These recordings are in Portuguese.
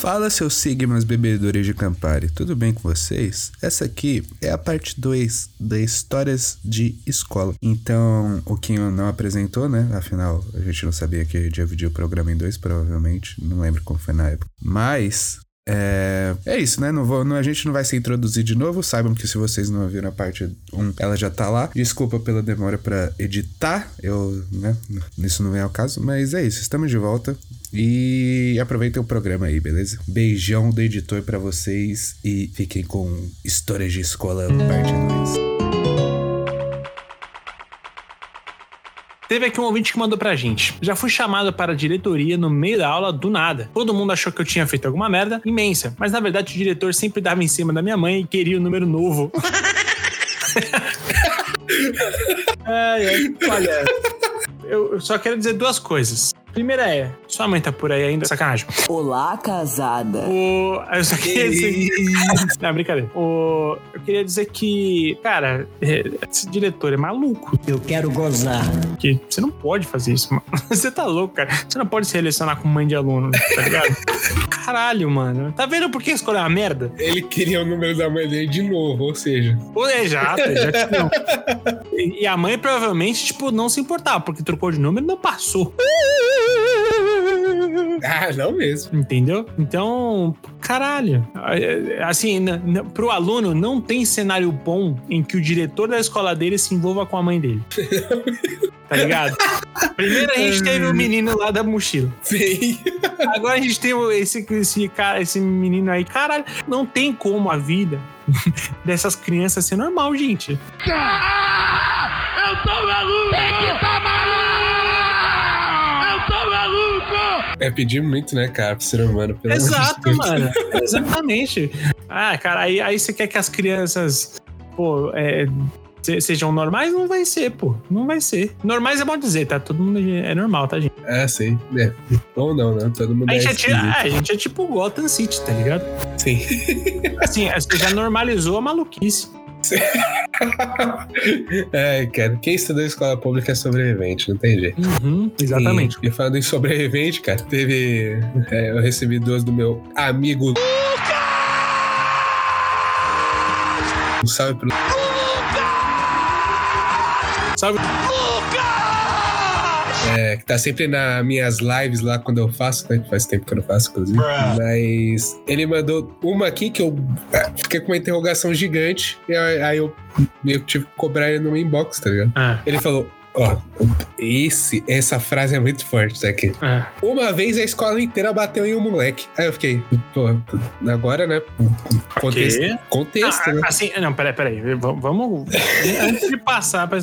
Fala seus sigmas bebedores de Campari, tudo bem com vocês? Essa aqui é a parte 2 da Histórias de Escola. Então, o Kinho não apresentou, né? Afinal, a gente não sabia que ia dividir o programa em dois, provavelmente. Não lembro como foi na época. Mas, é, é isso, né? Não vou, não, a gente não vai se introduzir de novo. Saibam que se vocês não ouviram a parte 1, ela já tá lá. Desculpa pela demora para editar. Eu, né? Isso não vem ao caso, mas é isso. Estamos de volta. E aproveitem o programa aí, beleza? Beijão do editor para vocês e fiquem com Histórias de Escola parte 2. Teve aqui um ouvinte que mandou pra gente. Já fui chamado para a diretoria no meio da aula do nada. Todo mundo achou que eu tinha feito alguma merda imensa, mas na verdade o diretor sempre dava em cima da minha mãe e queria o um número novo. ai, ai, olha, eu só quero dizer duas coisas. Primeira é, sua mãe tá por aí ainda? Sacanagem. Olá, casada. O... Eu só queria dizer. Não, brincadeira. O... Eu queria dizer que, cara, esse diretor é maluco. Eu quero gozar. Que você não pode fazer isso, mano. Você tá louco, cara. Você não pode se relacionar com mãe de aluno, tá ligado? Caralho, mano. Tá vendo por que escolheu uma merda? Ele queria o número da mãe dele de novo, ou seja. Pô, é, exato, já E a mãe provavelmente, tipo, não se importava, porque trocou de número e não passou. Ah, não mesmo. Entendeu? Então, caralho. Assim, pro aluno, não tem cenário bom em que o diretor da escola dele se envolva com a mãe dele. tá ligado? Primeiro a gente teve o menino lá da mochila. Sim. Agora a gente tem esse, esse, cara, esse menino aí. Caralho, não tem como a vida dessas crianças ser normal, gente. Ah, eu tô maluco! Tem que tá É pedir muito, né, cara, pro ser humano. Exato, mano. Exatamente. Ah, cara, aí, aí você quer que as crianças, pô, é, sejam normais? Não vai ser, pô. Não vai ser. Normais é bom dizer, tá? Todo mundo é normal, tá, gente? É, sim. É. Ou não, né? Todo mundo a é, gente é, é A gente é tipo Gotham City, tá ligado? Sim. Assim, você já normalizou a maluquice. É, cara, quem estudou escola pública é sobrevivente, não tem jeito. Uhum, exatamente. E, e, falando em sobrevivente, cara, teve. É, eu recebi duas do meu amigo. Lucas! Um salve pro. Lucas! Salve! É, que tá sempre nas minhas lives lá quando eu faço, né? Faz tempo que eu não faço, inclusive. Mas ele mandou uma aqui que eu é, fiquei com uma interrogação gigante. E aí eu meio que tive que cobrar ele no inbox, tá ligado? Ah. Ele falou: Ó, esse, essa frase é muito forte tá aqui. É. Uma vez a escola inteira bateu em um moleque. Aí eu fiquei, pô, agora, né? Contexto. Okay. Contexto, ah, né? Assim, não, peraí, peraí. Vamos. antes de passar pra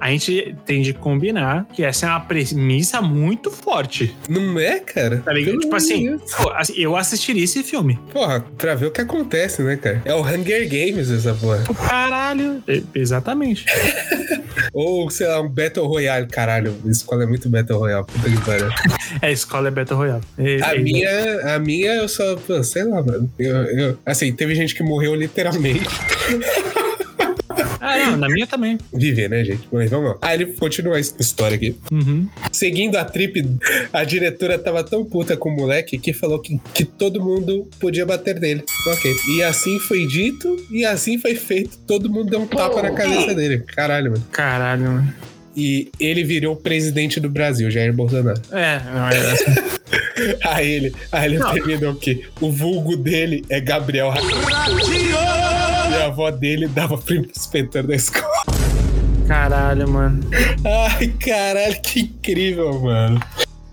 a gente tem de combinar que essa é uma premissa muito forte. Não é, cara? Tá ligado? Tipo assim, pô, assim, eu assistiria esse filme. Porra, pra ver o que acontece, né, cara? É o Hunger Games essa porra. Caralho. Exatamente. Ou, sei lá, um Battle Royale, caralho. A escola é muito Battle Royale, puta que pariu. É, a escola é Battle Royale. E, a, e... minha, a minha, eu só, pô, sei lá, mano. Eu, eu, assim, teve gente que morreu literalmente. Ah, não, na minha também. Viver, né, gente? Mas vamos lá. Aí ele continua a história aqui. Uhum. Seguindo a trip, a diretora tava tão puta com o moleque que falou que, que todo mundo podia bater nele. Ok. E assim foi dito e assim foi feito. Todo mundo deu um tapa na cabeça dele. Caralho, mano. Caralho, mano. E ele virou o presidente do Brasil, Jair Bolsonaro. É, não é assim. aí ele, aí ele terminou o quê? O vulgo dele é Gabriel E a avó dele dava pro inspetor da escola. Caralho, mano. Ai, caralho, que incrível, mano.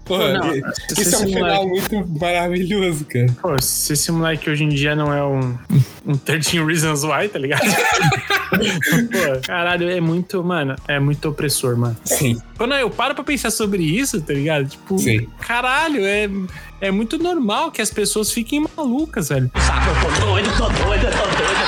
Pô, não, isso é um final muito maravilhoso, cara. Pô, se esse moleque hoje em dia não é um, um 13 Reasons Why, tá ligado? Pô, caralho, é muito, mano, é muito opressor, mano. Sim. Quando eu paro pra pensar sobre isso, tá ligado? Tipo, Sim. caralho, é, é muito normal que as pessoas fiquem malucas, velho. Sabe, eu tô doido, tô doido, tô doido,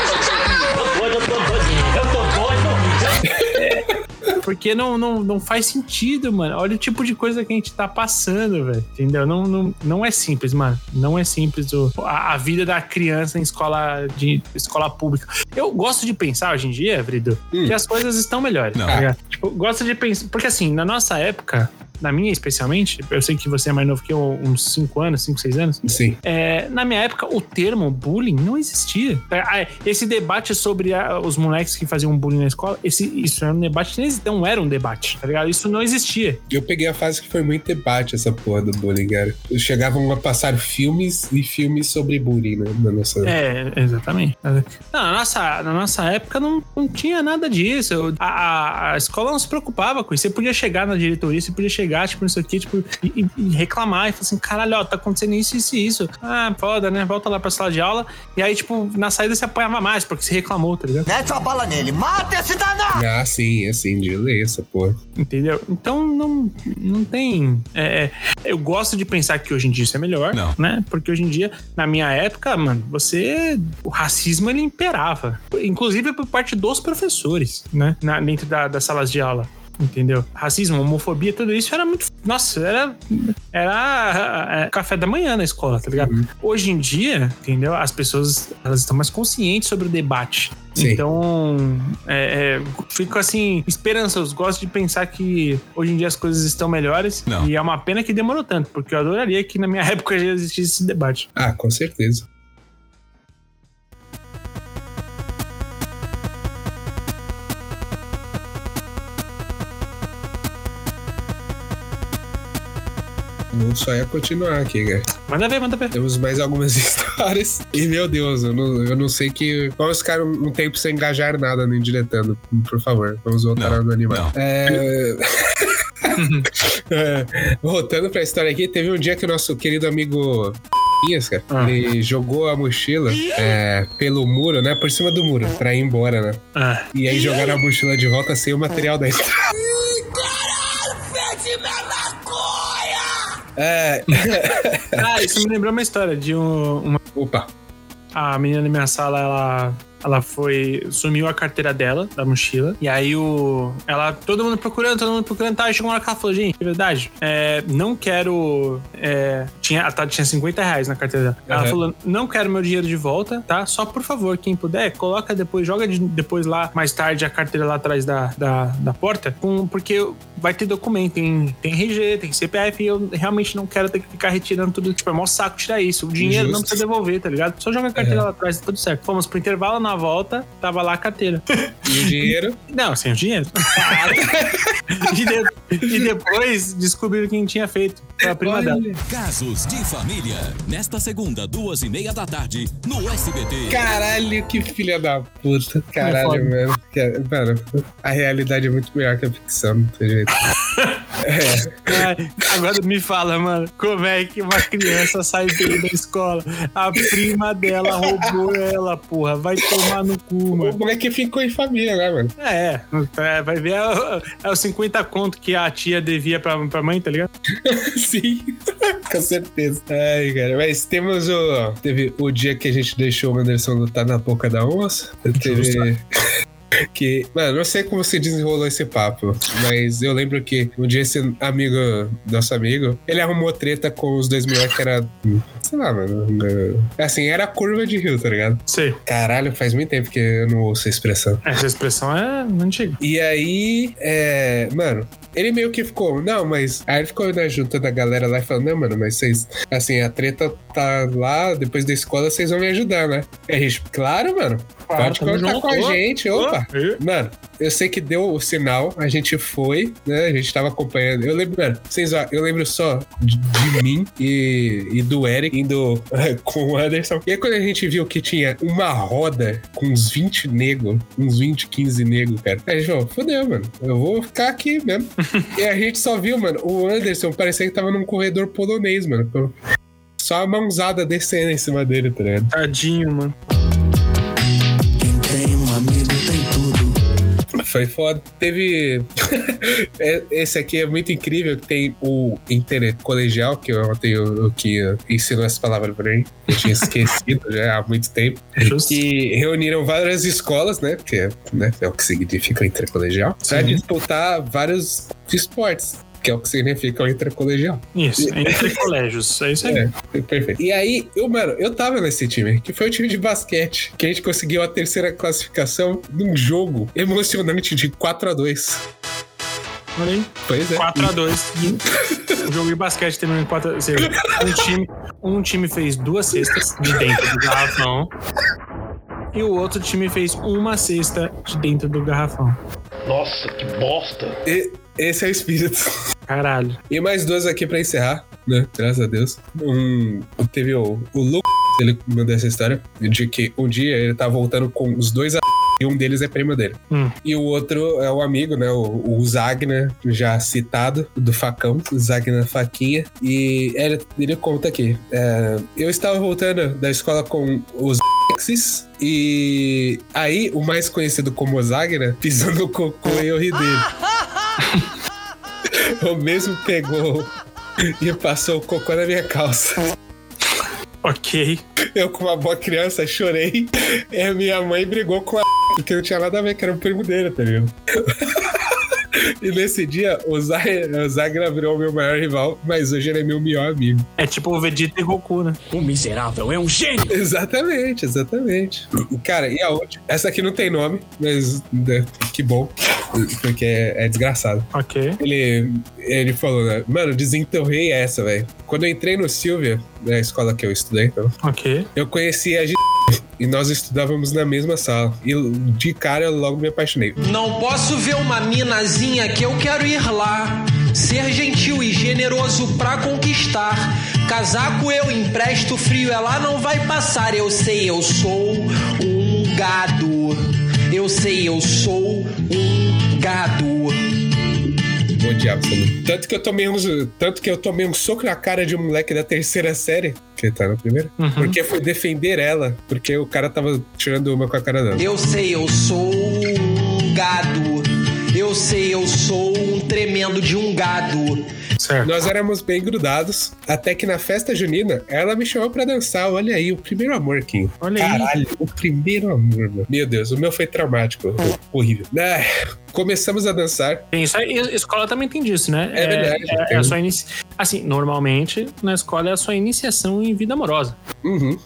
Porque não, não, não faz sentido, mano. Olha o tipo de coisa que a gente tá passando, velho. Entendeu? Não, não, não é simples, mano. Não é simples o, a, a, vida da criança em escola, de, escola pública. Eu gosto de pensar hoje em dia, Vrido, hum. que as coisas estão melhores. Não. Tá tipo, gosto de pensar. Porque assim, na nossa época, na minha especialmente, eu sei que você é mais novo que eu, uns 5 anos, 5, 6 anos. Sim. É, na minha época, o termo bullying não existia. É, ah, Esse debate sobre os moleques que faziam bullying na escola, esse, isso era um debate, não era um debate, tá ligado? Isso não existia. Eu peguei a fase que foi muito debate essa porra do bullying, cara. Chegavam a passar filmes e filmes sobre bullying, né? Na nossa... É, exatamente. Não, na, nossa, na nossa época não, não tinha nada disso. A, a- a escola não se preocupava com isso. Você podia chegar na diretoria, você podia chegar, tipo, isso aqui, tipo, e, e- reclamar e falar assim: caralho, ó, tá acontecendo isso, isso e isso. Ah, foda, né? Volta lá pra sala de aula. E aí, tipo, na saída você apanhava mais, porque você reclamou, tá ligado? Mete uma bala nele, mata esse danado! Ah, sim, assim, de ler essa porra. Entendeu? Então não, não tem. é, é, eu gosto de pensar que hoje em dia isso é melhor, Não. né? Porque hoje em dia, na minha época, mano, você. O racismo ele imperava. Inclusive por parte dos professores, né? Na, dentro da, das salas de aula. Entendeu? Racismo, homofobia, tudo isso era muito. Nossa, era. Era é, café da manhã na escola, tá ligado? Hoje em dia, entendeu? As pessoas elas estão mais conscientes sobre o debate. Sim. Então, é, é, fico assim, esperançoso. Gosto de pensar que hoje em dia as coisas estão melhores. Não. E é uma pena que demorou tanto, porque eu adoraria que na minha época já existisse esse debate. Ah, com certeza. Só ia continuar aqui, cara. Manda ver, manda ver. Temos mais algumas histórias. E, meu Deus, eu não, eu não sei que. Vamos ficar um, um tempo sem engajar nada nem diretando, por favor. Vamos voltar Não, ao animal. não. É... É, Voltando pra história aqui, teve um dia que o nosso querido amigo. Pinhas, cara, Ah. ele jogou a mochila é, pelo muro, né? Por cima do muro, pra ir embora, né? Ah, E aí jogaram a mochila de volta sem o material dentro. É. Ah, isso me lembrou uma história de um, uma. Opa. A menina da minha sala, ela. Ela foi. Sumiu a carteira dela, da mochila. E aí o. Ela. Todo mundo procurando, todo mundo procurando. Tá, chegou uma hora que ela falou, gente, de verdade. É, não quero. É, tinha, a Tati tinha 50 reais na carteira dela. Ela Aham. falou: não quero meu dinheiro de volta, tá? Só por favor, quem puder, coloca depois, joga de- depois lá, mais tarde, a carteira lá atrás da, da, da porta. Com, porque vai ter documento, tem, tem RG, tem CPF, e eu realmente não quero ter que ficar retirando tudo. Tipo, é mó saco tirar isso. O dinheiro não precisa devolver, tá ligado? Só joga a carteira lá atrás, tá tudo certo. Fomos pro intervalo, na volta, tava lá a carteira. E o dinheiro? Não, sem o dinheiro. e, de- e depois descobriram quem tinha feito. Foi a prima dela. Casos de família. Nesta segunda, duas e meia da tarde, no SBT. Caralho, que filha da puta. Caralho, foda. mano. A realidade é muito melhor que a ficção, não tem jeito. Ai, agora me fala, mano, como é que uma criança sai bem da escola? A prima dela roubou ela, porra. Vai tomar no cu, O mano. moleque ficou em família, né, mano? É, é, vai ver, é, o- é os 50 conto que a tia devia pra, pra mãe, tá ligado? Sim, com certeza. Ai, cara, mas temos o. Teve o dia que a gente deixou o Anderson lutar na boca da onça. Teve. Que, mano, não sei como você desenrolou esse papo, mas eu lembro que um dia esse amigo, nosso amigo, ele arrumou treta com os dois moleques que era. Sei lá, mano. Assim, era curva de rio, tá ligado? Sei. Caralho, faz muito tempo que eu não ouço a expressão. Essa expressão é antiga. E aí, é, mano, ele meio que ficou, não, mas. Aí ele ficou na junta da galera lá e falou, não, mano, mas vocês, assim, a treta tá lá, depois da escola vocês vão me ajudar, né? E a gente, claro, mano, pode contar junto, com a gente, opa. Mano, eu sei que deu o sinal, a gente foi, né? A gente tava acompanhando. Eu lembro, mano, vocês, eu lembro só de, de mim e, e do Eric indo com o Anderson. E aí quando a gente viu que tinha uma roda com uns 20 nego, uns 20, 15 nego, cara. Aí a gente falou, fodeu, mano. Eu vou ficar aqui mesmo. E a gente só viu, mano, o Anderson parecia que tava num corredor polonês, mano. Só a mãozada descendo em cima dele, tá ligado? Tadinho, mano. Foi foda. Teve. É- Esse aqui é muito incrível. que Tem o intercolegial, que eu tenho que ensinou essa palavra pra mim. Eu tinha esquecido já há muito tempo. Justo. Que reuniram várias escolas, né? Porque né, é o que significa intercolegial. Pra disputar vários esportes. Que é o que significa o intercolegial. Isso, entre colégios. É isso aí. É, perfeito. E aí, eu, mano, eu tava nesse time, que foi o time de basquete, que a gente conseguiu a terceira classificação num jogo emocionante de 4 a 2 Olha aí. Pois é. 4x2. o jogo de basquete terminou em 4 x um time, um time fez duas cestas de dentro do garrafão. E o outro time fez uma cesta de dentro do garrafão. Nossa, que bosta. E- esse é o espírito. Caralho. E mais duas aqui pra encerrar, né? Graças a Deus. Um, teve o, o Lu, ele mandou essa história, de que um dia ele tá voltando com os dois a... e um deles é primo dele. Hum. E o outro é o amigo, né? O, o Zagner, já citado, do facão, o Zagner Faquinha. E ele, ele conta aqui: é, eu estava voltando da escola com os X's, e aí o mais conhecido como Zagner pisou no cocô e eu ri dele. O mesmo pegou e passou o cocô na minha calça. Ok. Eu, com uma boa criança, chorei. E a minha mãe brigou com a porque não tinha nada a ver, que era o primo dele, tá ligado? E nesse dia, o Zagra, virou o meu maior rival, mas hoje ele é meu melhor amigo. É tipo o Vegeta e Goku, né? O miserável é um gênio. Exatamente, exatamente. Cara, e a outra? Essa aqui não tem nome, mas né, que bom, porque é, é desgraçado. Ok. Ele, ele falou, né? Mano, desenterrei essa, velho. Quando eu entrei no Silvia, na escola que eu estudei, então, Ok. eu conheci a G... E nós estudávamos na mesma sala. E de cara eu logo me apaixonei. Não posso ver uma minazinha que eu quero ir lá. Ser gentil e generoso pra conquistar. Casaco eu empresto, frio ela não vai passar. Eu sei, eu sou um gado. Eu sei, eu sou um gado. Vou odiar você. Tanto que eu tomei uns, tanto que eu tomei um soco na cara de um moleque da terceira série, que tá na primeira, porque foi defender ela, porque o cara tava tirando uma com a cara dela. Eu sei, eu sou um gado. Eu sei, eu sou um tremendo de um gado. Certo. Nós éramos bem grudados, até que na festa junina, ela me chamou pra dançar. Olha aí, o primeiro amor, Kim. Olha aí. Caralho, o primeiro amor, meu. Meu Deus, o meu foi traumático. Horrível. Ah, começamos a dançar. Tem isso aí, escola também tem disso, né? É verdade, É, é tem. a sua inici... Assim, normalmente na escola é a sua iniciação em vida amorosa, Uhum.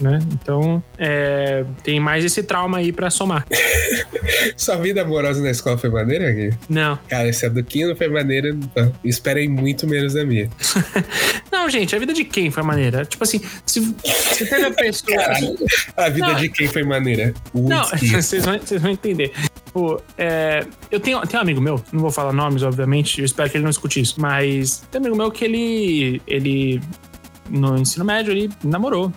Né? Então, é, tem mais esse trauma aí pra somar. Sua vida amorosa na escola foi maneira, Gui? Não. Cara, esse é do Kim não foi maneira. Não. Esperem muito menos da minha. Não, gente, a vida de quem foi maneira? Tipo assim, se, se teve a pessoa. A vida Não. de quem foi maneira? O Não, vocês vão, vocês vão entender. Pô, é, eu tenho, tenho um amigo meu, não vou falar nomes, obviamente, eu espero que ele não escute isso, mas tem um amigo meu que ele. ele no ensino médio, ele namorou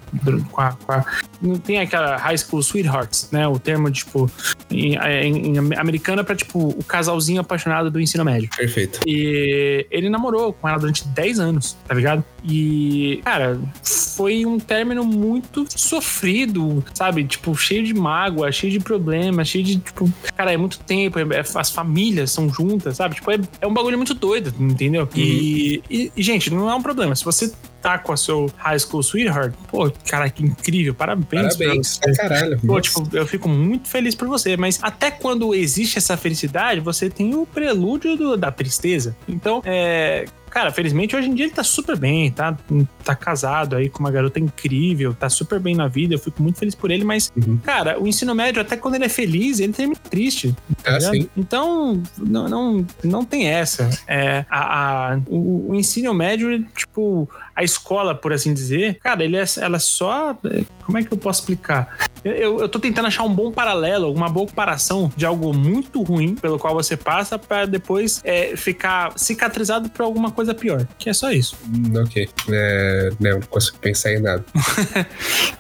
com a, com a- Não tem aquela high school sweethearts, né? O termo, tipo, em, em, em americana pra, tipo, o casalzinho apaixonado do ensino médio. Perfeito. E ele namorou com ela durante 10 anos, tá ligado? E, cara, foi um término muito sofrido, sabe? Tipo, cheio de mágoa, cheio de problemas, cheio de, tipo, cara, é muito tempo, é- é- as famílias são juntas, sabe? Tipo, é, é um bagulho muito doido, entendeu? E, e, e, gente, não é um problema. Se você tá com a seu high school sweetheart, pô, cara, que incrível, parabéns, Parabéns. pra você. Pra caralho. Pô, tipo, eu fico muito feliz por você, mas até quando existe essa felicidade, você tem o prelúdio do- da tristeza. Então, é. Cara, felizmente hoje em dia ele tá super bem, tá, tá casado aí com uma garota incrível, tá super bem na vida, eu fico muito feliz por ele, mas, Uhum. cara, o ensino médio, até quando ele é feliz, ele termina triste. tá Ah, ligado? sim. Então, não, não, não tem essa. É, a, a- o, o ensino médio, tipo, a escola, por assim dizer, cara, ele é, ela é só. Como é que eu posso explicar? Eu, eu tô tentando achar um bom paralelo, uma boa comparação de algo muito ruim pelo qual você passa pra depois é, ficar cicatrizado por alguma coisa pior. Que é só isso. Hum, ok. É, não, não consigo pensar em nada.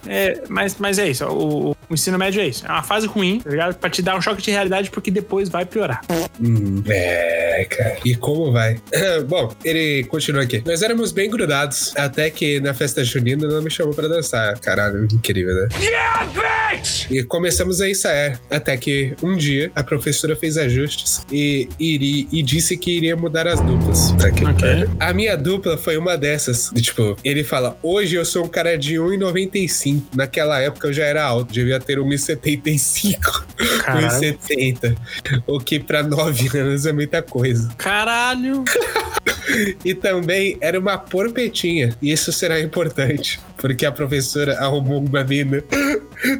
É, mas, mas é isso. O, o ensino médio é isso. É uma fase ruim, tá ligado? Pra te dar um choque de realidade, porque depois vai piorar. Hum, é, cara. E como vai? Bom, ele continua aqui. Nós éramos bem grudados, até que na festa junina ela me chamou pra dançar. Caralho, incrível, né? E começamos a ensaiar, até que um dia a professora fez ajustes e, iri, e disse que iria mudar as duplas. Tá aqui. Ok. A minha dupla foi uma dessas. E, tipo, ele fala: hoje eu sou um cara de 1,95. Naquela época eu já era alto, devia ter 1,75. Caralho. 1,70. O que pra 9 anos é muita coisa. Caralho! E também era uma porpetinha. E isso será importante. Porque a professora arrumou uma mina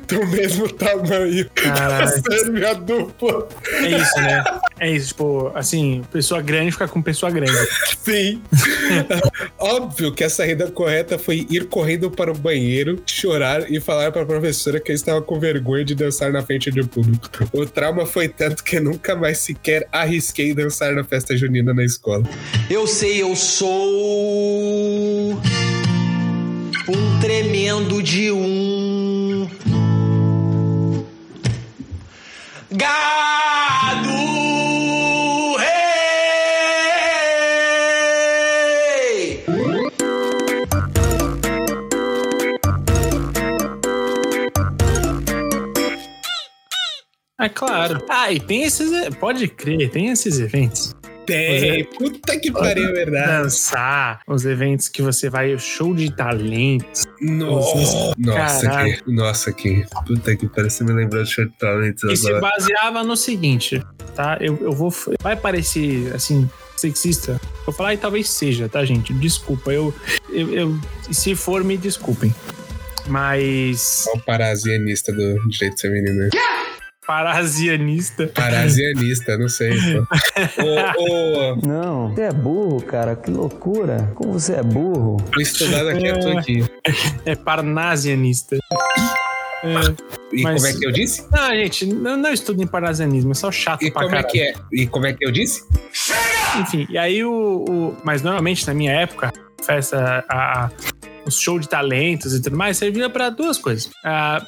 do mesmo tamanho. Caralho. Pra ser minha dupla. É isso, né? É isso, tipo, assim, pessoa grande fica com pessoa grande. Sim. Óbvio que a saída correta foi ir correndo para o banheiro, chorar e falar para a professora que eu estava com vergonha de dançar na frente do público. O trauma foi tanto que nunca mais sequer arrisquei dançar na festa junina na escola. Eu sei, eu sou um tremendo de um gado. Rei! É claro. Ah, e tem esses. Pode crer, tem esses eventos. Tem. Puta que pariu, é verdade. Dançar, os eventos que você vai, o show de talentos. Nossa, nossa, que, nossa, que puta que pariu. Você me lembrou de show de talentos E se baseava no seguinte, tá? Eu, eu vou. Vai parecer, assim, sexista. Vou falar e talvez seja, tá, gente? Desculpa, eu. eu, eu- se for, me desculpem. Mas. Olha o parasianista do direito feminino. Parasianista. Parasianista, não sei. Não, você é burro, cara. Que loucura. Como você é burro. o estudado aqui é tu aqui. É parnasianista. É, E Mas- como é que eu disse? não, gente, não, não estudo em parasianismo, é só chato E pra como é que é? E como é que eu disse? Enfim, e aí o, o- Mas normalmente, na minha época, festa, a, a- o show de talentos e tudo mais servia para duas coisas. Ah,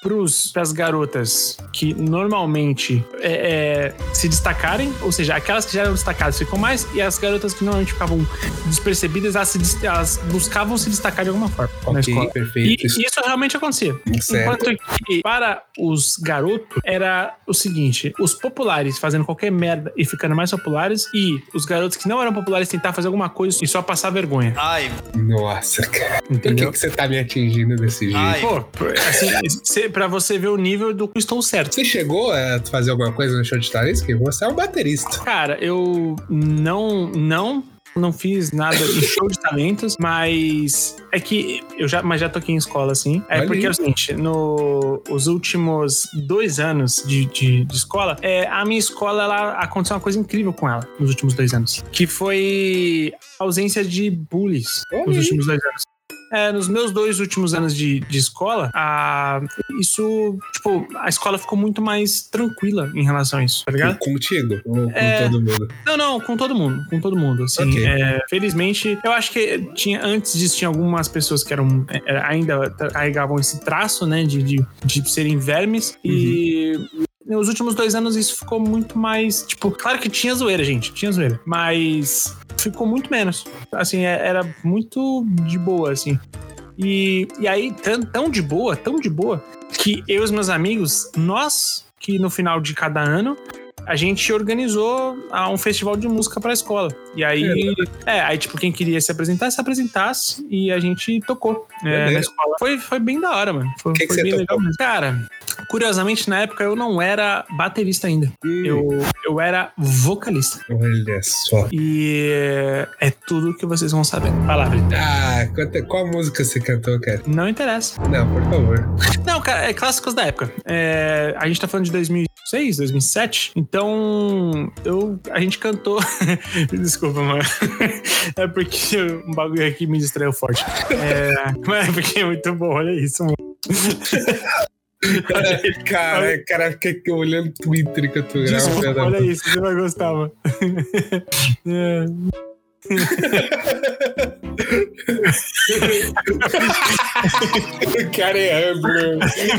Para as garotas que normalmente é, é, se destacarem, ou seja, aquelas que já eram destacadas ficam mais, e as garotas que normalmente ficavam despercebidas, elas, se elas buscavam se destacar de alguma forma na Ok, escola. E, perfeito. e isso realmente acontecia. Certo. Enquanto que para os garotos era o seguinte: os populares fazendo qualquer merda e ficando mais populares, e os garotos que não eram populares tentar fazer alguma coisa e só passar vergonha. Nossa, cara. Por que, que você tá me atingindo desse jeito? Pô, assim, cê- pra você ver o nível do que estou certo. Você chegou a fazer alguma coisa no show de talentos? Que você é um baterista. Cara, eu não. Não. Não fiz nada em show de talentos, mas é que eu já, mas já toquei em escola, assim. É Olha porque é o seguinte, no, os últimos dois anos de, de, de escola, é, a minha escola, ela aconteceu uma coisa incrível com ela nos últimos dois anos. Que foi a ausência de bullies Olha nos aí. últimos dois anos. É, nos meus dois últimos anos de, de escola, a, isso, tipo, a escola ficou muito mais tranquila em relação a isso, tá ligado? Contigo ou com É. todo mundo? Não, não, com todo mundo, com todo mundo. Assim, Ok. é, felizmente, eu acho que tinha antes disso tinha algumas pessoas que eram é, ainda carregavam esse traço, né, de, de, de serem vermes e nos últimos dois anos isso ficou muito mais, tipo, claro que tinha zoeira, gente, tinha zoeira, mas ficou muito menos. Assim, é- era muito de boa, assim. E, e aí, tão, tão de boa, tão de boa, que eu e os meus amigos, nós, que no final de cada ano, a gente organizou ah, um festival de música pra escola. E aí, é, aí, tipo, quem queria se apresentar, se apresentasse e a gente tocou é, na escola. Foi, foi bem da hora, mano. Foi, Que que foi você bem legal mesmo. Cara, curiosamente, na época eu não era baterista ainda. Hum, Eu, eu era vocalista. Olha só. E é, tudo que vocês vão saber. Brito. Ah, qual música você cantou, cara? Não interessa. Não, por favor. Não, cara, é clássicos da época. É, a gente tá falando de 2006, 2007. Então, eu, a gente cantou. Desculpa, mano. É porque um bagulho aqui me distraiu forte. É, mas é porque é muito bom, olha isso, mano. cara, cara, fica olhando Twitter que eu tô gravando. olha isso, você vai gostar, mano. É. O cara é amplo.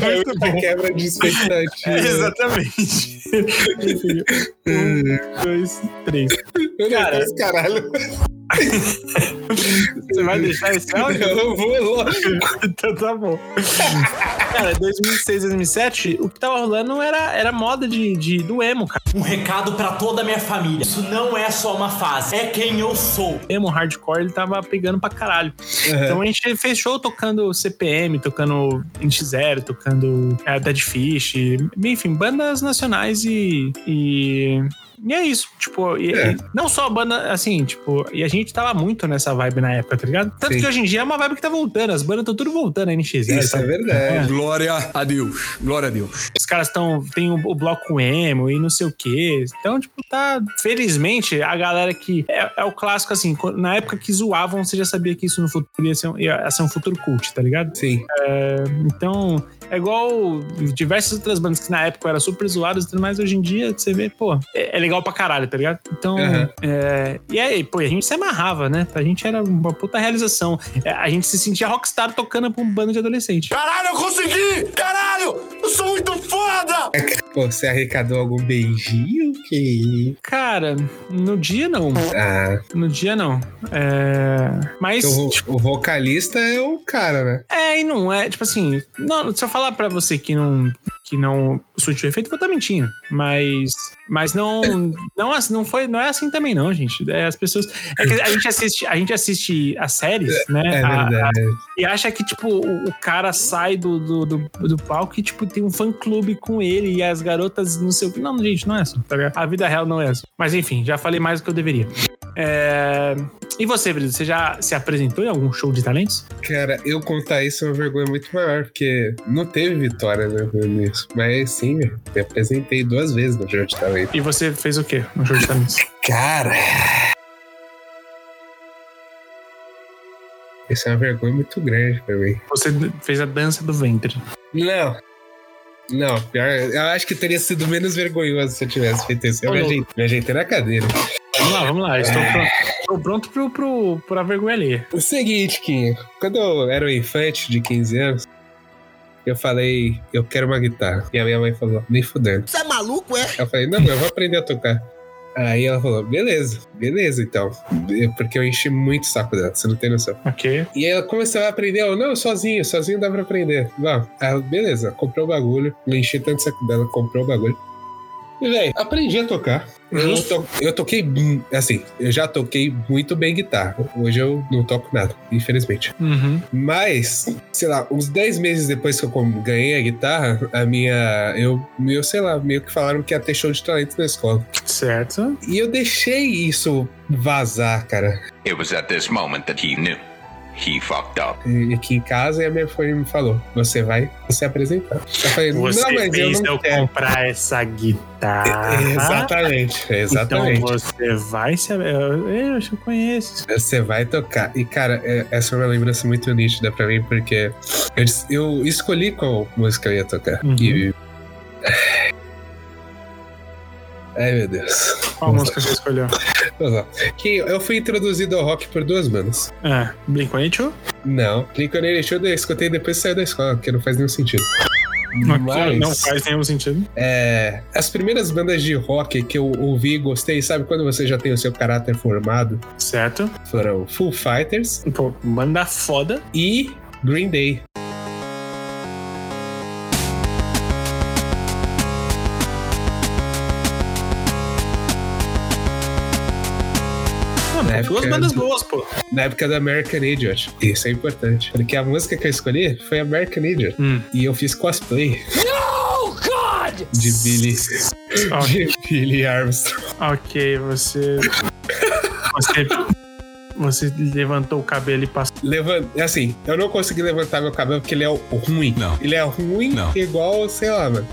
É muita quebra de expectativa. Exatamente. Enfim, um, dois, três. Cara. Caralho. Você vai deixar esse áudio? Eu vou logo. então tá bom. Cara, 2006, 2007, o que tava rolando era, era moda de, de, do emo, cara. Um recado pra toda a minha família. Isso não é só uma fase, é quem eu sou. Emo hardcore, ele tava pegando pra caralho. Então a gente fez show tocando CPM, tocando NX0, tocando é, Dead Fish, enfim, bandas nacionais e, e E é isso, tipo, e- É. e não só a banda, assim, tipo, e a gente tava muito nessa vibe na época, tá ligado? Tanto Sim. que hoje em dia é uma vibe que tá voltando, as bandas estão tudo voltando, a NX0. Isso tá? é verdade. Glória a Deus. Glória a Deus. Os caras estão. Tem o, o bloco emo e não sei o quê. Então, tipo, tá. Felizmente, a galera que. É, é o clássico, assim, na época que zoavam, você já sabia que isso no futuro ia ser, um- ia ser um futuro cult, tá ligado? Sim. Então, é igual diversas outras bandas que na época eram super zoadas e tudo mais, hoje em dia você vê, pô, é, é legal pra caralho, tá ligado? Então, Aham. é, e aí, pô, a gente se amarrava, né? Pra gente era uma puta realização. É, a gente se sentia rockstar tocando pra um bando de adolescente. Caralho, eu consegui! Caralho! Eu sou muito foda! Pô, você arrecadou algum beijinho? Que. Cara, no dia não. Ah, No dia não. É, mas. o, o vocalista é o cara, né? É, e não é, tipo assim, não, se eu falar pra você que não que não surtiu efeito, vou estar mentindo, mas mas não não assim- não foi, não é assim também não, gente. É, as pessoas é que a gente assiste, a gente assiste as séries, né? É a- a- verdade. e acha que tipo o, o cara sai do, do, do, do palco e tipo tem um fã clube com ele e as garotas não sei o que. Não, gente, não é assim, tá ligado? A vida real não é assim. Mas enfim, já falei mais do que eu deveria. É, E você, Brito, você já se apresentou em algum show de talentos? Cara, eu contar isso é uma vergonha muito maior, porque não teve vitória né, nisso. Mas sim, me apresentei duas vezes no Jogo de Talento. E você fez o quê no show de talentos? Cara. Isso é uma vergonha muito grande pra mim. Você fez a dança do ventre. Não. Não, pior, eu acho que teria sido menos vergonhoso se eu tivesse feito isso. Eu Ô, me ajeitei, me ajeitei na cadeira. Vamos lá, vamos lá. Estou pronto, estou pronto pro, pro, pra vergonha alheia. O seguinte, Kim, quando eu era um infante de 15 anos, eu falei, eu quero uma guitarra. E a minha mãe falou, nem fudendo. Você é maluco, é? Eu falei, não, eu vou aprender a tocar. Aí ela falou, beleza, beleza então. Eu- Porque eu enchi muito o saco dela, você não tem noção. Ok. E aí ela começou a aprender, eu, não, sozinho, sozinho dá pra aprender. Não, ela, beleza, comprou o bagulho, não enchi tanto o saco dela, comprou o bagulho. E, velho, aprendi a tocar. Eu, to- eu toquei, assim, eu já toquei muito bem guitarra. Hoje eu não toco nada, infelizmente. Uhum. Mas, sei lá, uns 10 meses depois que eu ganhei a guitarra, a minha. Eu, eu, sei lá, meio que falaram que ia ter show de talento na escola. Certo. E eu deixei isso vazar, cara. It was at this moment that he knew. He fucked up. E aqui em casa, e a minha mãe me falou: você vai se apresentar. Eu falei, Você não, mas eu fez não eu quero. comprar essa guitarra. Exatamente, exatamente. Então você vai se. Eu, eu já conheço. Você vai tocar. E, cara, é- essa é uma lembrança muito nítida pra mim, porque eu, eu escolhi qual música eu ia tocar. Uhum. E. Ai, meu Deus. Qual música você escolheu? Lá. Que eu fui introduzido ao rock por duas bandas. É, Blink-182? Não, Blink-182 eu escutei depois que saiu da escola, porque não faz nenhum sentido. Mas, Não faz nenhum sentido. é, as primeiras bandas de rock que eu ouvi e gostei, sabe quando você já tem o seu caráter formado? Certo. Foram Full Fighters Pô, banda foda. e Green Day. Na duas época bandas do- boas, pô. Na época do American Idiot. Isso é importante. Porque a música que eu escolhi foi American Idiot. Hum. E eu fiz cosplay Oh, God! de Billy, Ok, de Billy Armstrong. ok, você. Você. Você levantou o cabelo e passou. Levant... Assim, eu não consegui levantar meu cabelo porque ele é ruim. Não. Ele é ruim Não. igual, sei lá, mano.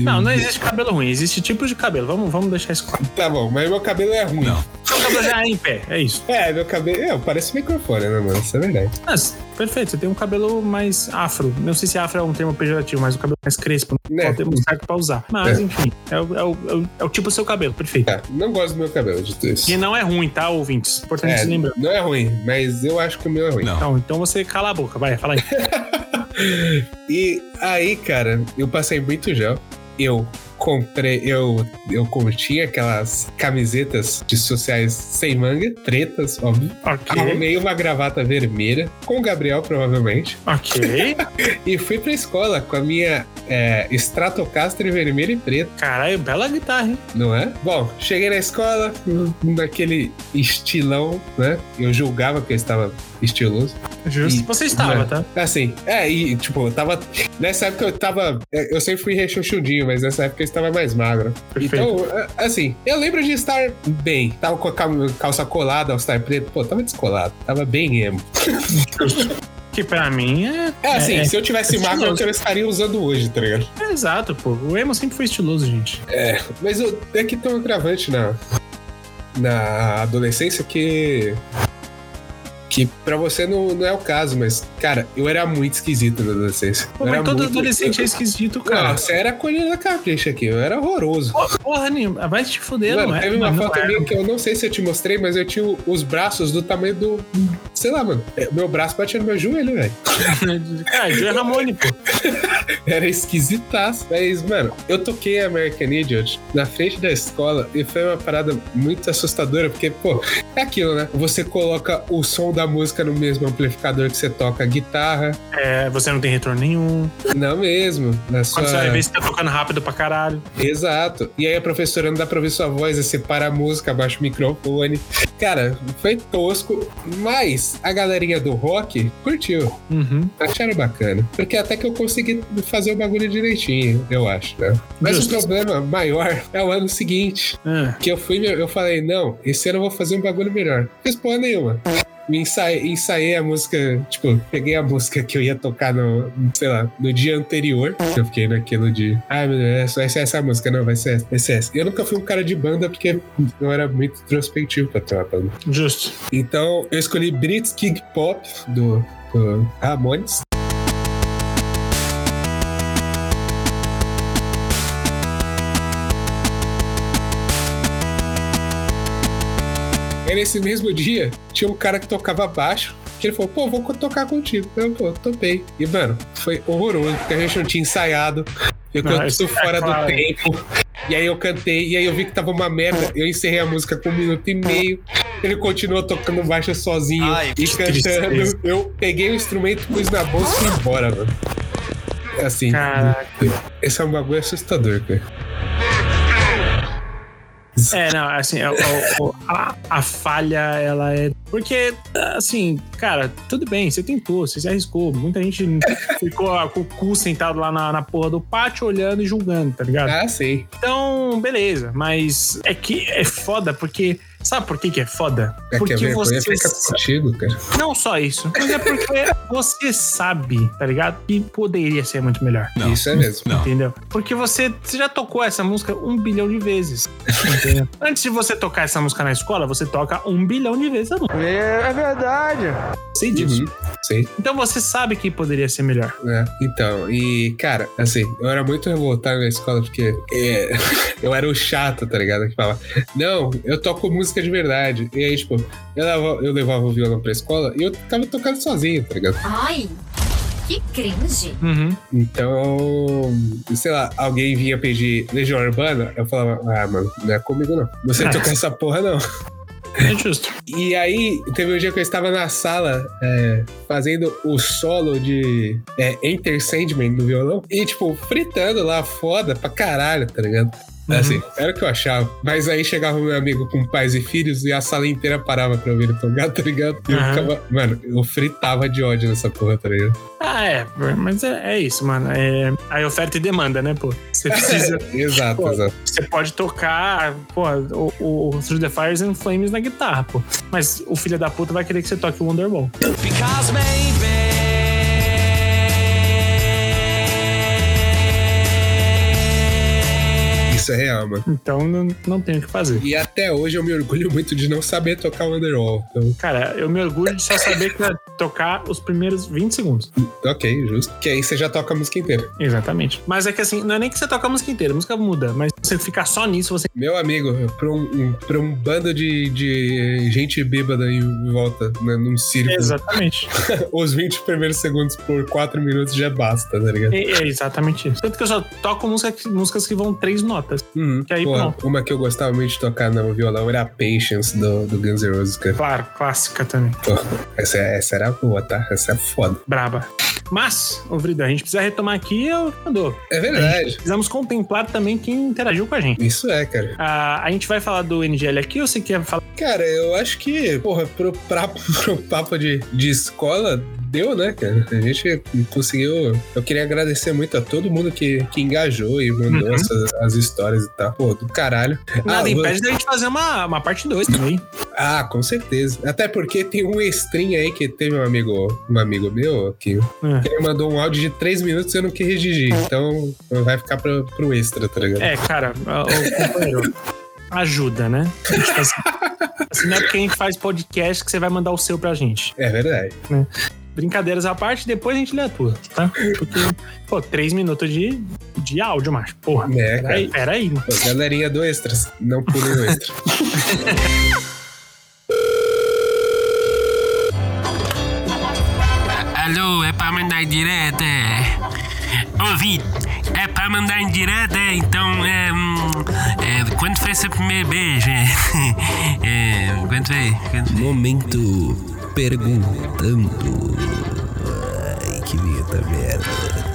Não, não existe cabelo ruim, existe tipos de cabelo. Vamos, vamos deixar isso claro. Tá bom, mas meu cabelo é ruim. Não. Seu cabelo já é em pé, é isso. É, meu cabelo. É, parece microfone, né, mano? Isso é verdade. Mas, perfeito, você tem um cabelo mais afro. Não sei se afro é um termo pejorativo, mas o cabelo mais crespo. Não Né. é o termo certo pra usar. Mas, É. enfim, é o, é, o, é o- é o tipo do seu cabelo, perfeito. É, não gosto do meu cabelo, de tudo isso. E não é ruim, tá, ouvintes? Importante É, se lembrar. não é ruim, mas eu acho que o meu é ruim. Não. Então, então você cala a boca, vai, fala aí. E aí, cara, eu passei muito gel. Eu comprei, eu, eu tinha aquelas camisetas de sociais sem manga, pretas, óbvio. ok, Arrumei uma gravata vermelha, com o Gabriel, provavelmente. ok. E fui pra escola com a minha é, Stratocaster vermelha e preta, Caralho, bela guitarra, hein? não é? Bom, cheguei na escola, naquele estilão, né? Eu julgava que eu estava estiloso. Justo. E- Você estava, Mano, tá? Assim, é, e tipo, eu tava. Nessa época eu tava. é, Eu sempre fui rechonchudinho, mas nessa época eu estava mais magro. Perfeito. Então, é, assim, eu lembro de estar bem. Tava com a calça colada, ao estar preto. Pô, tava descolado. Tava bem emo. Que pra mim é. É assim, é- se eu tivesse é eu estaria usando hoje, tá ligado? É exato, pô. O emo sempre foi estiloso, gente. É, mas eu, é que tem um agravante na, na adolescência que. Que pra você não, não é o caso, mas, cara, eu era muito esquisito na adolescência. Pô, mas todo adolescente é esquisito, cara. Não, você era colher da capricha aqui, eu era horroroso. Porra nenhuma. Vai te fuder, Mano, não é? teve uma foto é. minha que eu não sei se eu te mostrei, mas eu tinha os braços do tamanho do. Sei lá, mano. É, Meu braço batia no meu joelho, velho. Cara, Joe Ramone, pô. Era esquisitaço. Mas, mano, eu toquei American Idiot na frente da escola e foi uma parada muito assustadora, porque, pô, é aquilo, né? Você coloca o som da música no mesmo amplificador que você toca a guitarra. É, você não tem retorno nenhum. Não mesmo. Na sua... Quando você vai ver, você tá tocando rápido pra caralho. Exato. E aí a professora não dá pra ouvir sua voz, aí separa a música, abaixa o microfone. Cara, foi tosco, mas a galerinha do rock curtiu. Uhum. Acharam bacana. Porque até que eu consegui fazer o bagulho direitinho, eu acho, né? Mas Justo. o problema maior é o ano seguinte. Ah, Que eu fui, eu falei, não, esse ano eu vou fazer um bagulho melhor. Fiz porra nenhuma. Me ensaiei, ensaiei a música, tipo, peguei a música que eu ia tocar no, sei lá, no dia anterior. Eu fiquei naquilo de, ah, meu Deus, vai ser essa música, não, vai ser essa, vai ser essa. Eu nunca fui um cara de banda porque eu era muito introspectivo pra ter uma banda. justo. Então, eu escolhi Brits King Pop do, do Ramones. E nesse mesmo dia, tinha um cara que tocava baixo. Que ele falou, pô, vou tocar contigo. Eu, pô, topei. E, mano, foi horroroso, porque a gente não tinha ensaiado. Ficou Não, isso tudo é fora claro. do tempo. E aí eu cantei, e aí eu vi que tava uma merda. Eu encerrei a música com um minuto e meio. Ele continuou tocando baixo sozinho Ai, e cantando. tristeza. Eu peguei o instrumento, pus na bolsa e fui embora, mano. Assim, Caraca. esse é um bagulho assustador, cara. É, não, assim, a, a- a- a falha, ela é. Porque, assim, cara, tudo bem, você tentou, você se arriscou. Muita gente ficou com o cu sentado lá na, na porra do pátio, olhando e julgando, tá ligado? Ah, sei. Então, beleza, mas é que é foda, porque. Sabe por que, que é foda? É que a porque vergonha você. fica contigo, cara. Não só isso, mas é porque você sabe, tá ligado? Que poderia ser muito melhor. Não. Isso é mesmo. Não. Entendeu? Porque você, você já tocou essa música um bilhão de vezes. entendeu? Antes de você tocar essa música na escola, você toca um bilhão de vezes a música. É verdade. Sei disso. Uhum, sei. Então você sabe que poderia ser melhor. É, então, e cara, assim, eu era muito revoltado na escola porque é, eu era o chato, tá ligado? Que falava, não, eu toco música de verdade. E aí, tipo, eu levava, eu levava o violão pra escola e eu tava tocando sozinho, tá ligado? Ai, que cringe. Uhum. Então, sei lá, alguém vinha pedir Legião Urbana, eu falava, ah, mano, não é comigo não. Não sei tocar essa porra não. É justo. E aí, teve um dia que eu estava na sala é, fazendo o solo de é, Enter Sandman no violão e, tipo, fritando lá foda pra caralho, tá ligado? Uhum. Assim, era o que eu achava. Mas aí chegava meu amigo com pais e filhos e a sala inteira parava pra ouvir ele tocar, tá ligado? E eu Uhum. ficava, mano, eu fritava de ódio nessa porra, tá ligado? Ah, é. Mas é, é isso, mano. É a oferta e demanda, né, pô? Você precisa. exato, Pô, exato. Você pode tocar, pô, o, o Through the Fires and Flames na guitarra, pô. Mas o filho da puta vai querer que você toque o Wonderwall. Because maybe Isso é real, mano. Então não, não tem o que fazer. E até hoje eu me orgulho muito de não saber tocar Wonderwall. Então, Cara, eu me orgulho de só saber que tocar os primeiros 20 segundos. ok, justo. Que aí você já toca a música inteira. Exatamente. Mas é que assim, não é nem que você toca a música inteira, a música muda, mas você ficar só nisso, você. Meu amigo, pra um, pra um bando de, de gente bêbada em volta, né, num círculo, Exatamente. os 20 primeiros segundos por 4 minutos já basta, tá ligado? É, é exatamente isso. Tanto que eu só toco música músicas que vão três notas. Uhum. Que aí, pronto. uma que eu gostava muito de tocar no violão era a Patience do, do Guns N' Roses, cara. Claro, clássica também. Pô, essa, essa era boa, tá? Essa é foda. Braba. Mas, ô a gente precisa retomar aqui o mandou. É verdade. Precisamos contemplar também quem interagiu com a gente. Isso é, cara. Ah, a gente vai falar do NGL aqui ou você quer falar? Cara, eu acho que, porra, pro, pra, pro papo de, de escola, deu, né, cara? A gente conseguiu. Eu queria agradecer muito a todo mundo que, que engajou e mandou Uhum. essas, as histórias e tal. Pô, do caralho. Nada Ah, impede da gente fazer uma, uma parte 2 também. Ah, com certeza. Até porque tem um stream aí que teve um amigo, um amigo meu que, É. que ele mandou um áudio de 3 minutos e eu não quis redigir. Então vai ficar pro, pro extra, tá ligado? É, cara, o companheiro. Ajuda, né? Tipo assim, assim, não é porque a gente faz podcast que você vai mandar o seu pra gente. É verdade. Brincadeiras à parte, depois a gente lê a tua, tá? Porque, pô, três minutos de, de áudio, macho. Porra, É, cara. peraí, peraí. mano. Pô, galerinha do extras, não pulem o extra. Alô, é pra mandar em direta? Ouvi, é pra mandar em direta, então é, hum, é, Quando foi seu primeiro beijo? É, é, quando foi? Quando foi? Momento perguntando. Ai, que vinheta merda.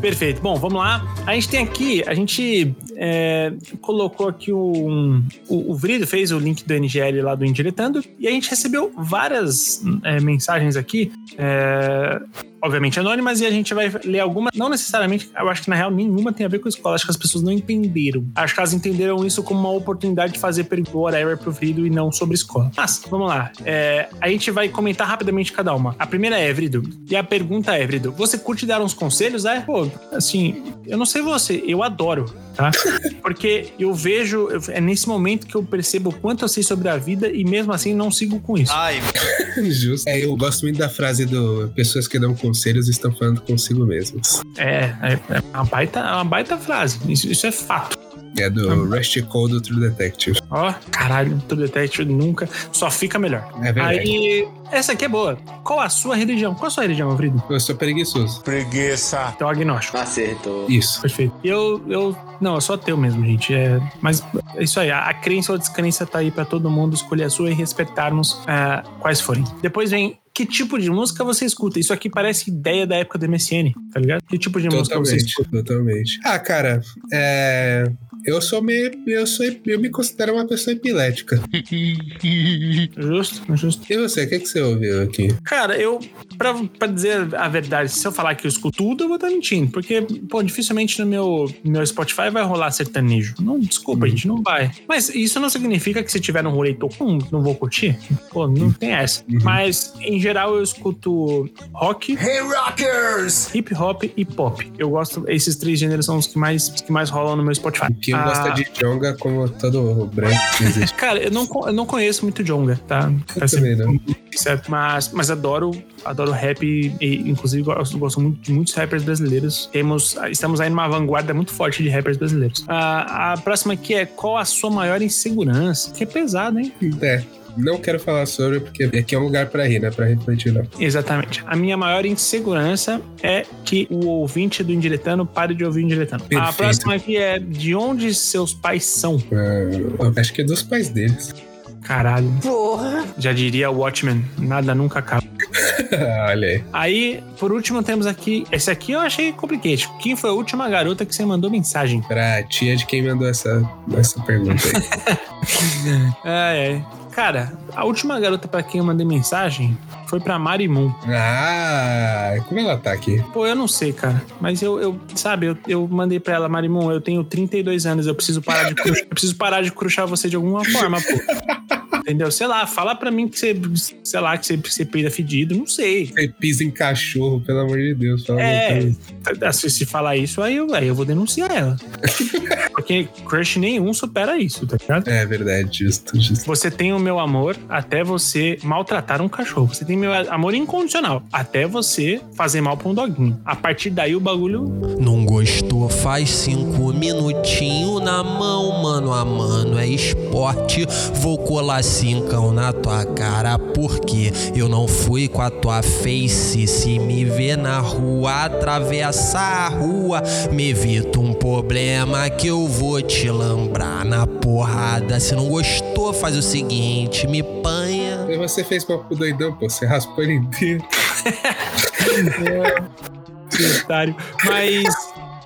Perfeito. Bom, vamos lá. A gente tem aqui, a gente é, colocou aqui um, o, o Vrido fez o link do NGL lá do Indiretando e a gente recebeu várias é, mensagens aqui, é, obviamente anônimas, e a gente vai ler algumas. Não necessariamente, eu acho que na real nenhuma tem a ver com escola. Acho que as pessoas não entenderam. Acho que elas entenderam isso como uma oportunidade de fazer pergunta whatever pro Vrido e não sobre escola. Mas, vamos lá. É, a gente vai comentar rapidamente cada uma. A primeira é, Vrido, e a pergunta é, Vrido, você curte dar uns conselhos? É, pô, assim, eu não sei você, eu adoro, tá? Porque eu vejo, é nesse momento que eu percebo o quanto eu sei sobre a vida e mesmo assim não sigo com isso. Ai, Justo. É, eu gosto muito da frase do pessoas que dão conselhos estão falando consigo mesmas. É, é, é uma, baita, é uma baita frase. Isso, isso é fato. É do Rusty Cole do True Detective. Ó, caralho, True Detective nunca só fica melhor. É verdade. Aí, essa aqui é boa. Qual a sua religião? Qual a sua religião, Vrido? Eu sou preguiçoso. preguiça. Então, agnóstico. Acertou. Isso. Perfeito. Eu, eu, não, eu sou ateu mesmo, gente. É, mas é isso aí. A, a crença ou a descrença tá aí pra todo mundo escolher a sua e respeitarmos é, quais forem. Depois vem. Que tipo de música você escuta? Isso aqui parece ideia da época do MSN, tá ligado? Que tipo de música você Totalmente, escuta? totalmente. Ah, cara, é. Eu sou meio. Eu, sou, eu me considero uma pessoa epilética. Justo, justo. E você, o que, que você ouviu aqui? Cara, eu, pra, pra dizer a verdade, se eu falar que eu escuto tudo, eu vou estar mentindo. Porque, pô, dificilmente no meu, meu Spotify vai rolar sertanejo. Não, desculpa, gente, não vai. Mas isso não significa que se tiver um rolê tocum, não vou curtir. Pô, não tem essa. Mas, em geral, eu escuto rock, Hey Rockers! hip hop e pop. Eu gosto, esses três gêneros são os que mais, que mais rolam no meu Spotify. Quem Ah, gosta de jonga, como todo branco que existe. Cara, eu não, eu não conheço muito Jonga, tá? Pra Eu ser também não. Mas, mas adoro, adoro rap e, inclusive, gosto, gosto muito de muitos rappers brasileiros. Temos, estamos aí numa vanguarda muito forte de rappers brasileiros. Ah, a próxima aqui é qual a sua maior insegurança? Que é pesado, hein? É. Não quero falar sobre, porque aqui é um lugar pra rir, né? Pra refletir, não. Exatamente. A minha maior insegurança é que o ouvinte do Indiretano pare de ouvir o Indiretano. A Perfeito. próxima aqui é de onde seus pais são? Ah, acho que é dos pais deles. Caralho. Porra. Já diria o Watchmen, nada nunca acaba. Olha aí. Aí, por último, temos aqui. Esse aqui eu achei complicado. Quem foi a última garota que você mandou mensagem? Pra tia de quem mandou essa, essa pergunta aí. É, é. Cara, a última garota pra quem eu mandei mensagem foi pra Mari Moon. ah, como ela tá aqui? Pô, eu não sei, cara. Mas eu, eu sabe, eu, eu mandei pra ela, Mari Moon, eu tenho 32 anos, eu preciso parar de cruxar, eu preciso parar de cruxar você de alguma forma, pô. Entendeu? Sei lá, fala pra mim que você, sei lá, que você, você peida fedido, não sei. Você pisa em cachorro, pelo amor de Deus. É, coisa. se, se falar isso, aí eu, aí eu vou denunciar ela. Porque crush nenhum supera isso, tá ligado? É verdade, justo, justo. Você tem o meu amor até você maltratar um cachorro. Você tem meu amor incondicional até você fazer mal pra um doguinho. A partir daí o bagulho. Não gostou? Faz cinco minutinhos na mão, mano a mano. É esporte. Vou colar cincão na tua cara. Porque eu não fui com a tua face. Se me vê na rua, atravessa a rua. Me evita um problema que eu vou te lambrar na porrada. Se não gostou, faz o seguinte: me panha. E você fez papo doidão, pô. Você raspou ele inteiro. Otário. Mas,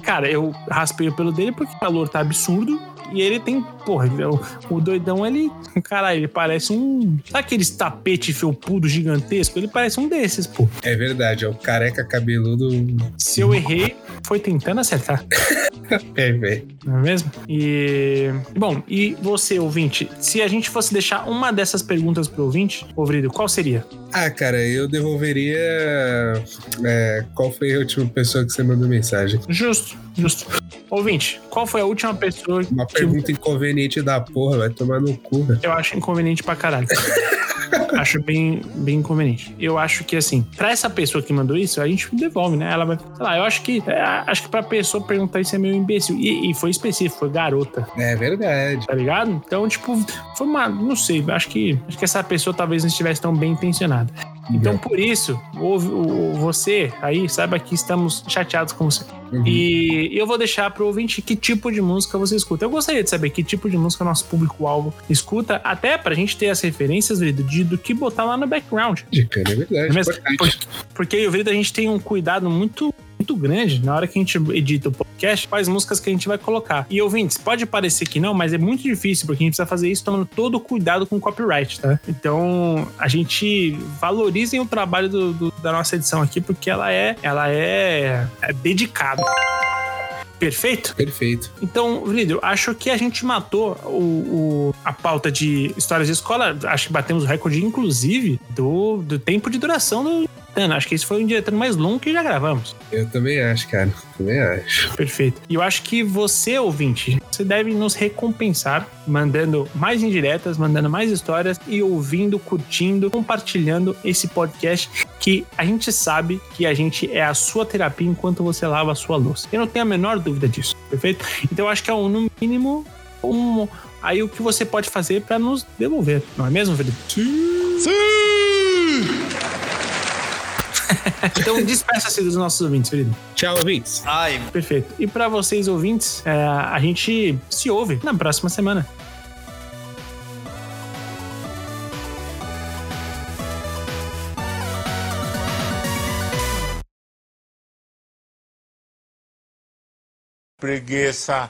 cara, eu raspei o pelo dele porque o calor tá absurdo. E ele tem, porra, é o, o doidão, ele. Caralho, ele parece um. Sabe aqueles tapete felpudo gigantesco? Ele parece um desses, pô. É verdade, é o careca cabeludo. Se eu errei, foi tentando acertar. É, velho. Não é mesmo? E. Bom, e você, ouvinte, se a gente fosse deixar uma dessas perguntas pro ouvinte, ouvido, qual seria? Ah, cara, eu devolveria. é, qual foi a última pessoa que você mandou mensagem? Justo, justo. Ouvinte, qual foi a última pessoa Uma que pergunta inconveniente da porra, vai tomar no cu, velho. eu acho inconveniente pra caralho? acho bem, bem inconveniente. Eu acho que, assim, pra essa pessoa que mandou isso, a gente devolve, né? Ela vai. Sei lá, eu acho que. é, acho que pra pessoa perguntar isso é meio imbecil. E, e foi específico, foi garota. É verdade. Tá ligado? Então, tipo, foi uma. Não sei, acho que. Acho que essa pessoa talvez não estivesse tão bem intencionada. Então, por isso, o- você aí, saiba que estamos chateados com você. Uhum. E eu vou deixar pro ouvinte que tipo de música você escuta. Eu gostaria de saber que tipo de música nosso público-alvo escuta, até pra gente ter as referências, Vrido, de, do que botar lá no background. De cara, é verdade. É importante. Porque eu e o Vrido, a gente tem um cuidado muito, muito grande na hora que a gente edita o podcast, quais músicas que a gente vai colocar. E ouvintes, pode parecer que não, mas é muito difícil, porque a gente precisa fazer isso tomando todo o cuidado com o copyright, tá? Então, a gente valorizem o trabalho do- do- da nossa edição aqui, porque ela é, ela é, é dedicada. Perfeito? Perfeito. Então, Vrido, acho que a gente matou o, o- a pauta de histórias de escola. Acho que batemos o recorde, inclusive, do, do tempo de duração do Ana. Acho que esse foi o diretor mais longo que já gravamos. Eu também acho, cara. Também acho. Perfeito. E eu acho que você, ouvinte, você deve nos recompensar mandando mais indiretas, mandando mais histórias e ouvindo, curtindo, compartilhando esse podcast que a gente sabe que a gente é a sua terapia enquanto você lava a sua louça. Eu não tenho a menor dúvida disso, perfeito? Então eu acho que é um, no mínimo um aí o que você pode fazer para nos devolver, não é mesmo, Felipe? Sim! então despeça-se dos nossos ouvintes, Felipe. Tchau, ouvintes. Ai, Perfeito. E para vocês ouvintes, é, a gente se ouve na próxima semana. Preguiça.